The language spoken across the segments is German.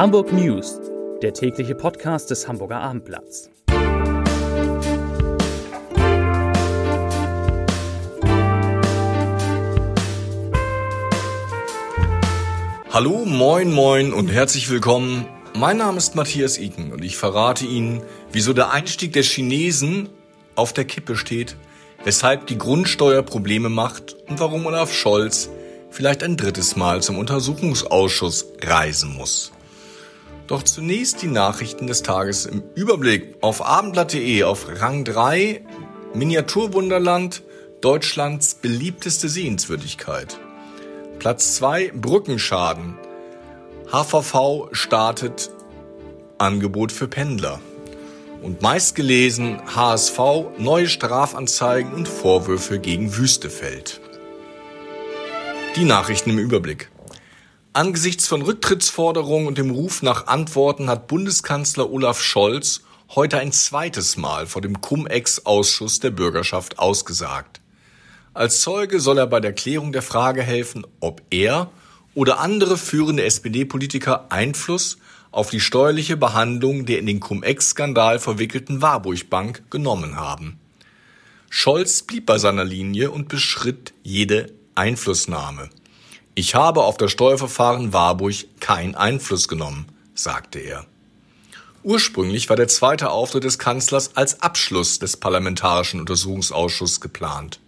Hamburg News, der tägliche Podcast des Hamburger Abendblatts. Hallo, moin, moin und herzlich willkommen. Mein Name ist Matthias Iken und ich verrate Ihnen, wieso der Einstieg der Chinesen auf der Kippe steht, weshalb die Grundsteuer Probleme macht und warum Olaf Scholz vielleicht ein drittes Mal zum Untersuchungsausschuss reisen muss. Doch zunächst die Nachrichten des Tages im Überblick auf abendblatt.de auf Rang 3 Miniaturwunderland Deutschlands beliebteste Sehenswürdigkeit. Platz 2 Brückenschaden. HVV startet Angebot für Pendler. Und meistgelesen HSV neue Strafanzeigen und Vorwürfe gegen Wüstefeld. Die Nachrichten im Überblick. Angesichts von Rücktrittsforderungen und dem Ruf nach Antworten hat Bundeskanzler Olaf Scholz heute ein zweites Mal vor dem Cum-Ex-Ausschuss der Bürgerschaft ausgesagt. Als Zeuge soll er bei der Klärung der Frage helfen, ob er oder andere führende SPD-Politiker Einfluss auf die steuerliche Behandlung der in den Cum-Ex-Skandal verwickelten Warburg Bank genommen haben. Scholz blieb bei seiner Linie und beschritt jede Einflussnahme. Ich habe auf das Steuerverfahren Warburg keinen Einfluss genommen, sagte er. Ursprünglich war der zweite Auftritt des Kanzlers als Abschluss des Parlamentarischen Untersuchungsausschusses geplant.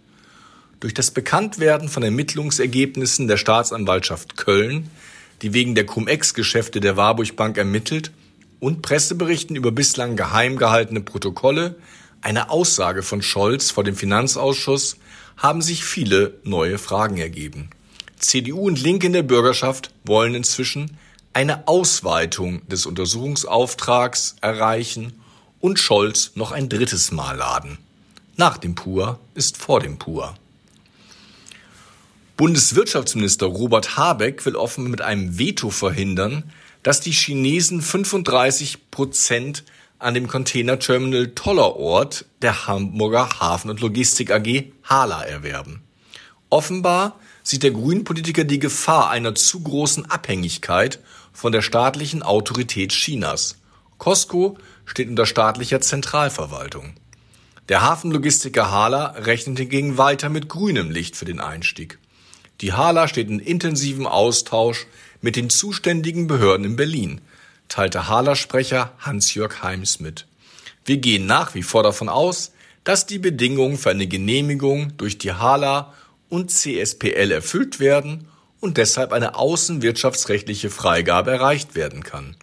Durch das Bekanntwerden von Ermittlungsergebnissen der Staatsanwaltschaft Köln, die wegen der Cum-Ex-Geschäfte der Warburg Bank ermittelt, und Presseberichten über bislang geheim gehaltene Protokolle, eine Aussage von Scholz vor dem Finanzausschuss haben sich viele neue Fragen ergeben. CDU und Linke in der Bürgerschaft wollen inzwischen eine Ausweitung des Untersuchungsauftrags erreichen und Scholz noch ein drittes Mal laden. Nach dem Pur ist vor dem Pur. Bundeswirtschaftsminister Robert Habeck will offen mit einem Veto verhindern, dass die Chinesen 35 Prozent an dem Containerterminal Tollerort der Hamburger Hafen- und Logistik AG Hala erwerben. Offenbar sieht der Grünen-Politiker die Gefahr einer zu großen Abhängigkeit von der staatlichen Autorität Chinas. Costco steht unter staatlicher Zentralverwaltung. Der Hafenlogistiker Hala rechnet hingegen weiter mit grünem Licht für den Einstieg. Die Hala steht in intensivem Austausch mit den zuständigen Behörden in Berlin – teilte Hala-Sprecher Hans-Jörg Heims mit. Wir gehen nach wie vor davon aus, dass die Bedingungen für eine Genehmigung durch die Hala und CSPL erfüllt werden und deshalb eine außenwirtschaftsrechtliche Freigabe erreicht werden kann.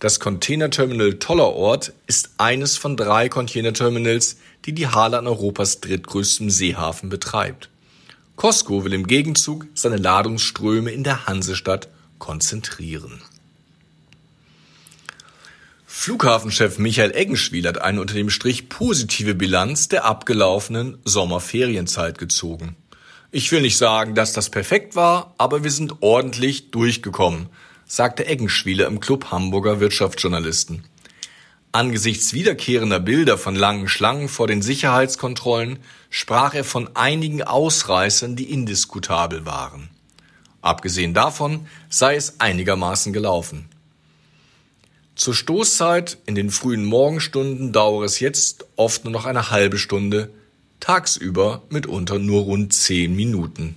Das Containerterminal Tollerort ist eines von drei Containerterminals, die die Hala an Europas drittgrößtem Seehafen betreibt. Costco will im Gegenzug seine Ladungsströme in der Hansestadt konzentrieren. Flughafenchef Michael Eggenschwiel hat eine unter dem Strich positive Bilanz der abgelaufenen Sommerferienzeit gezogen. Ich will nicht sagen, dass das perfekt war, aber wir sind ordentlich durchgekommen, sagte Eggenschwieler im Club Hamburger Wirtschaftsjournalisten. Angesichts wiederkehrender Bilder von langen Schlangen vor den Sicherheitskontrollen sprach er von einigen Ausreißern, die indiskutabel waren. Abgesehen davon sei es einigermaßen gelaufen. Zur Stoßzeit in den frühen Morgenstunden dauere es jetzt oft nur noch eine halbe Stunde, tagsüber mitunter nur rund zehn Minuten.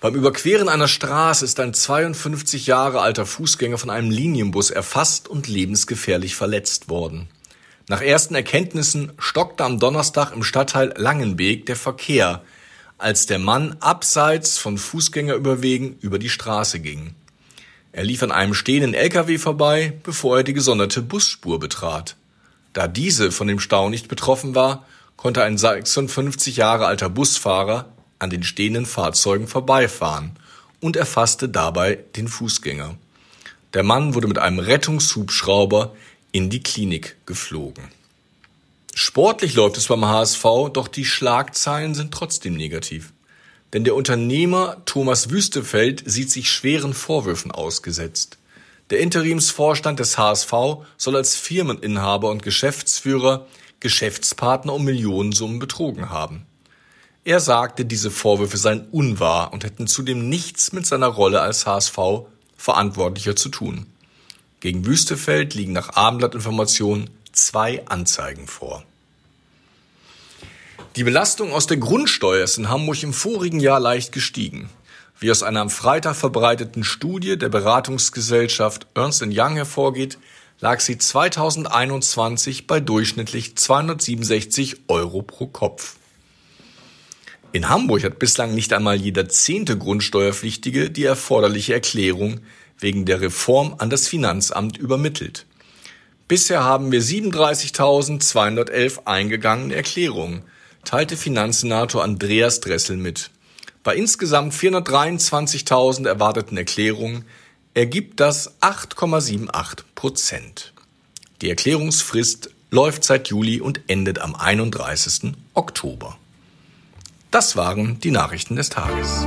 Beim Überqueren einer Straße ist ein 52 Jahre alter Fußgänger von einem Linienbus erfasst und lebensgefährlich verletzt worden. Nach ersten Erkenntnissen stockte am Donnerstag im Stadtteil Langenbeek der Verkehr, als der Mann abseits von Fußgängerüberwegen über die Straße ging. Er lief an einem stehenden LKW vorbei, bevor er die gesonderte Busspur betrat. Da diese von dem Stau nicht betroffen war, konnte ein 56 Jahre alter Busfahrer an den stehenden Fahrzeugen vorbeifahren und erfasste dabei den Fußgänger. Der Mann wurde mit einem Rettungshubschrauber in die Klinik geflogen. Sportlich läuft es beim HSV, doch die Schlagzeilen sind trotzdem negativ. Denn der Unternehmer Thomas Wüstefeld sieht sich schweren Vorwürfen ausgesetzt. Der Interimsvorstand des HSV soll als Firmeninhaber und Geschäftsführer Geschäftspartner um Millionensummen betrogen haben. Er sagte, diese Vorwürfe seien unwahr und hätten zudem nichts mit seiner Rolle als HSV Verantwortlicher zu tun. Gegen Wüstefeld liegen nach Abendblattinformationen zwei Anzeigen vor. Die Belastung aus der Grundsteuer ist in Hamburg im vorigen Jahr leicht gestiegen. Wie aus einer am Freitag verbreiteten Studie der Beratungsgesellschaft Ernst Young hervorgeht, lag sie 2021 bei durchschnittlich 267 Euro pro Kopf. In Hamburg hat bislang nicht einmal jeder zehnte Grundsteuerpflichtige die erforderliche Erklärung wegen der Reform an das Finanzamt übermittelt. Bisher haben wir 37.211 eingegangene Erklärungen, teilte Finanzsenator Andreas Dressel mit. Bei insgesamt 423.000 erwarteten Erklärungen ergibt das 8,78 Prozent. Die Erklärungsfrist läuft seit Juli und endet am 31. Oktober. Das waren die Nachrichten des Tages.